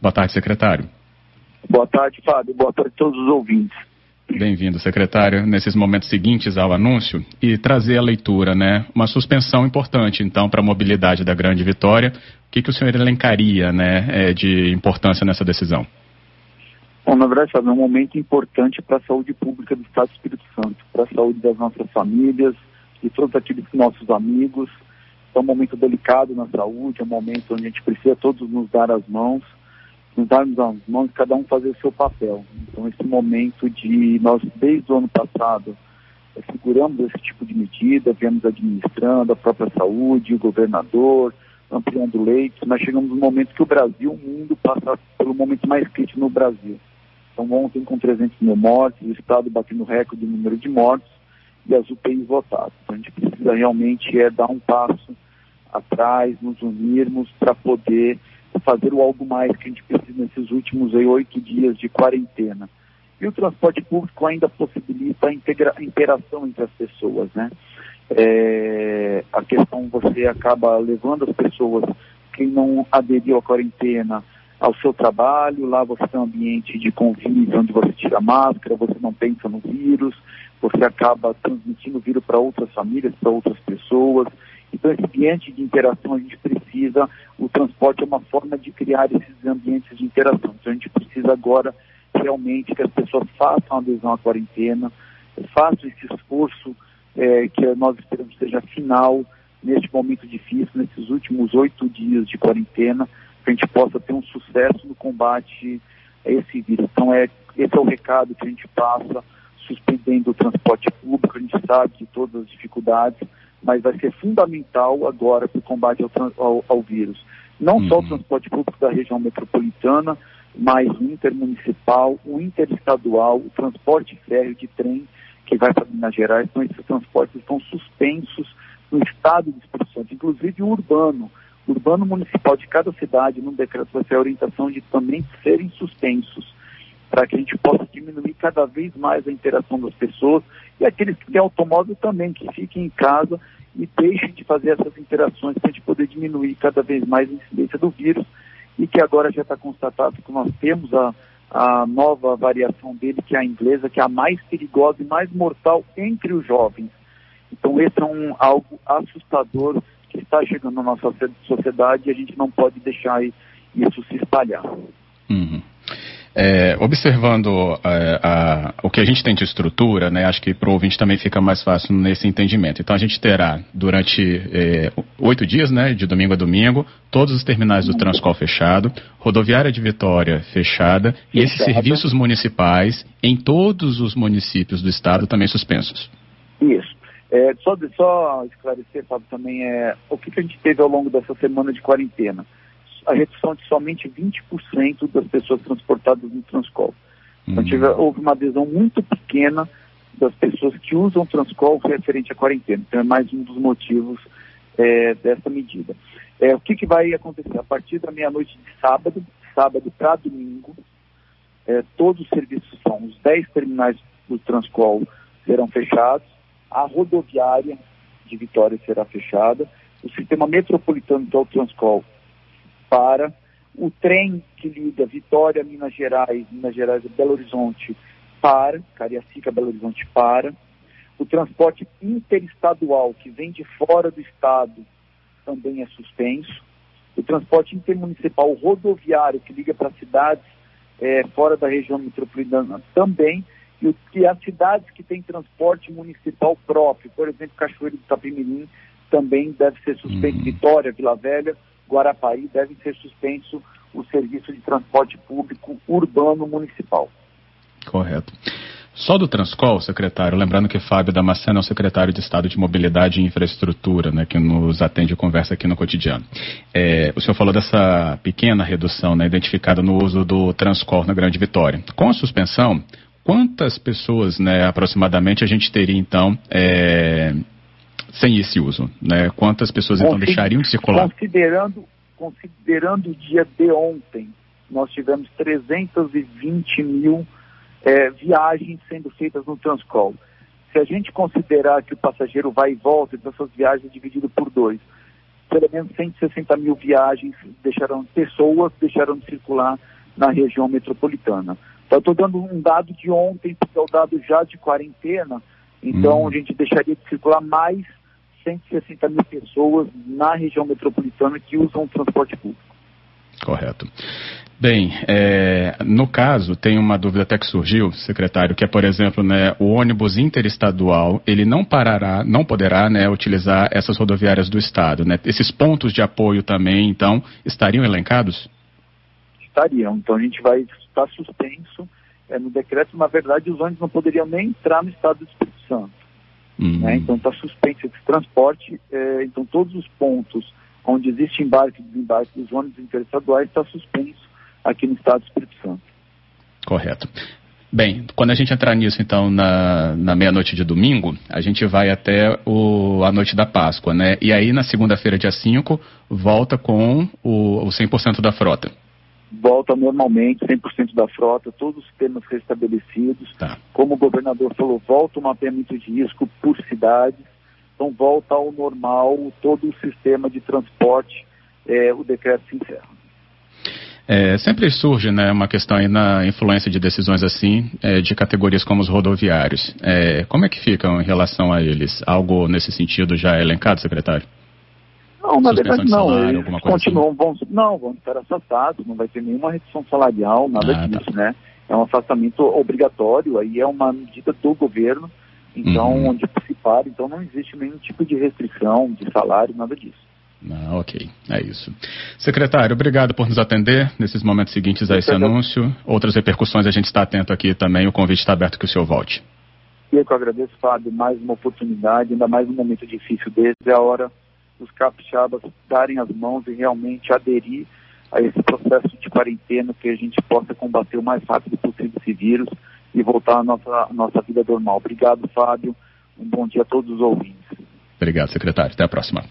Boa tarde, secretário. Boa tarde, Fábio. Boa tarde a todos os ouvintes. Bem-vindo, secretário, nesses momentos seguintes ao anúncio e trazer a leitura, né? Uma suspensão importante, então, para a mobilidade da Grande Vitória. O que, que o senhor elencaria, né, é, de importância nessa decisão? Bom, na verdade, Fábio, é um momento importante para a saúde pública do Estado do Espírito Santo, para a saúde das nossas famílias, de todos aqueles nossos amigos. É um momento delicado na saúde, é um momento onde a gente precisa todos nos dar as mãos nos darmos as mãos, cada um fazer o seu papel. Então, esse momento de nós, desde o ano passado, é, seguramos esse tipo de medida, viemos administrando a própria saúde, o governador, ampliando leitos, mas chegamos no momento que o Brasil, o mundo, passa pelo momento mais crítico no Brasil. Então, ontem, com 300 mil mortes, o Estado batendo recorde de número de mortes e as UTIs votadas. Então, a gente precisa realmente é dar um passo atrás, nos unirmos para poder fazer o algo mais que a gente precisa nesses últimos oito dias de quarentena. E o transporte público ainda possibilita a, integra a interação entre as pessoas, né? É, a questão você acaba levando as pessoas, quem não aderiu à quarentena, ao seu trabalho, lá você tem um ambiente de convívio onde você tira máscara, você não pensa no vírus, você acaba transmitindo o vírus para outras famílias, para outras pessoas. Então, esse ambiente de interação a gente precisa, o transporte é uma forma de criar esses ambientes de interação. Então, a gente precisa agora realmente que as pessoas façam adesão à quarentena, façam esse esforço é, que nós esperamos seja final neste momento difícil, nesses últimos oito dias de quarentena, que a gente possa ter um sucesso no combate a esse vírus. Então, é, esse é o recado que a gente passa, suspendendo o transporte público, a gente sabe de todas as dificuldades, mas vai ser fundamental agora para o combate ao, ao, ao vírus. Não uhum. só o uhum. transporte público da região metropolitana, mas o intermunicipal, o interestadual, o transporte férreo de trem que vai para Minas Gerais. Então, esses transportes estão suspensos no estado de Espírito Santo, inclusive o urbano. O urbano municipal de cada cidade, no decreto, vai ter a orientação de também serem suspensos para que a gente possa diminuir cada vez mais a interação das pessoas e aqueles que têm automóvel também, que fiquem em casa e deixem de fazer essas interações para a gente poder diminuir cada vez mais a incidência do vírus e que agora já está constatado que nós temos a, a nova variação dele, que é a inglesa, que é a mais perigosa e mais mortal entre os jovens. Então esse é um, algo assustador que está chegando na nossa sociedade e a gente não pode deixar isso se espalhar. É, observando é, a, o que a gente tem de estrutura, né, acho que para o ouvinte também fica mais fácil nesse entendimento. Então a gente terá durante é, oito dias, né, de domingo a domingo, todos os terminais do Transcol fechado, rodoviária de Vitória fechada e esses serviços municipais em todos os municípios do estado também suspensos. Isso. É, só, só esclarecer, Fábio, também é o que, que a gente teve ao longo dessa semana de quarentena a redução de somente 20% das pessoas transportadas no Transcol. Então, uhum. tive, houve uma adesão muito pequena das pessoas que usam o Transcol referente à quarentena. Então, é mais um dos motivos é, dessa medida. É, o que, que, vai acontecer? A partir da meia-noite de sábado, sábado para domingo, é, todos os serviços são, os 10 terminais do Transcol serão fechados, a rodoviária de Vitória será fechada, o sistema metropolitano que é Transcol para. O trem que liga Vitória, Minas Gerais, Minas Gerais e Belo Horizonte para, Cariacica, Belo Horizonte para. O transporte interestadual que vem de fora do estado também é suspenso. O transporte intermunicipal rodoviário que liga para cidades é, fora da região metropolitana também. E, o, e as cidades que têm transporte municipal próprio, por exemplo, Cachoeiro do Itapemirim, também deve ser suspenso. Uhum. Vitória, Vila Velha, Guarapari deve ser suspenso o serviço de transporte público urbano municipal. Correto. Só do Transcol, secretário, lembrando que Fábio Damasceno é o secretário de Estado de Mobilidade e Infraestrutura, né, que nos atende e conversa aqui no cotidiano. É, o senhor falou dessa pequena redução né, identificada no uso do Transcol na Grande Vitória. Com a suspensão, quantas pessoas né, aproximadamente a gente teria então é, sem esse uso? Né? Quantas pessoas então deixariam de circular? Considerando, considerando o dia de ontem, nós tivemos 320 mil é, viagens sendo feitas no Transcol. Se a gente considerar que o passageiro vai e volta, então essas viagens é dividido por dois. pelo menos 160 mil viagens deixaram, pessoas deixaram de circular na região metropolitana. Então, estou dando um dado de ontem, porque é o dado já de quarentena, então hum. a gente deixaria de circular mais 160 mil pessoas na região metropolitana que usam o transporte público. Correto. Bem, é, no caso, tem uma dúvida até que surgiu, secretário, que é, por exemplo, né, o ônibus interestadual, ele não parará, não poderá né, utilizar essas rodoviárias do Estado. Né? Esses pontos de apoio também, então, estariam elencados? Estariam. Então, a gente vai estar suspenso é, no decreto. Na verdade, os ônibus não poderiam nem entrar no Estado do Espírito Santo. Uhum. Né? Então, está suspenso esse transporte. É, então, todos os pontos onde existe embarque e desembarque dos ônibus interestaduais está suspenso aqui no estado do Espírito Santo. Correto. Bem, quando a gente entrar nisso, então, na, na meia-noite de domingo, a gente vai até o, a noite da Páscoa, né? E aí, na segunda-feira, dia 5, volta com o, o 100% da frota. Volta normalmente, 100% da frota, todos os sistemas restabelecidos. Tá. Como o governador falou, volta o mapeamento de risco por cidades, então volta ao normal todo o sistema de transporte, é, o decreto se encerra. É, sempre surge né, uma questão aí na influência de decisões assim, é, de categorias como os rodoviários. É, como é que ficam em relação a eles? Algo nesse sentido já é elencado, secretário? Não, na verdade não. Salário, eles continuam, assim? vão, não, vão estar afastados, não vai ter nenhuma redução salarial, nada ah, tá. disso, tá. né? É um afastamento obrigatório, aí é uma medida do governo, então, uhum. onde para, então não existe nenhum tipo de restrição de salário, nada disso. Ah, ok, é isso. Secretário, obrigado por nos atender nesses momentos seguintes a esse anúncio. Outras repercussões a gente está atento aqui também. O convite está aberto que o senhor volte. Eu que agradeço, Fábio, mais uma oportunidade, ainda mais um momento difícil desse. É a hora dos capixabas darem as mãos e realmente aderir a esse processo de quarentena, que a gente possa combater o mais rápido possível esse vírus e voltar à nossa, à nossa vida normal. Obrigado, Fábio. Um bom dia a todos os ouvintes. Obrigado, secretário. Até a próxima.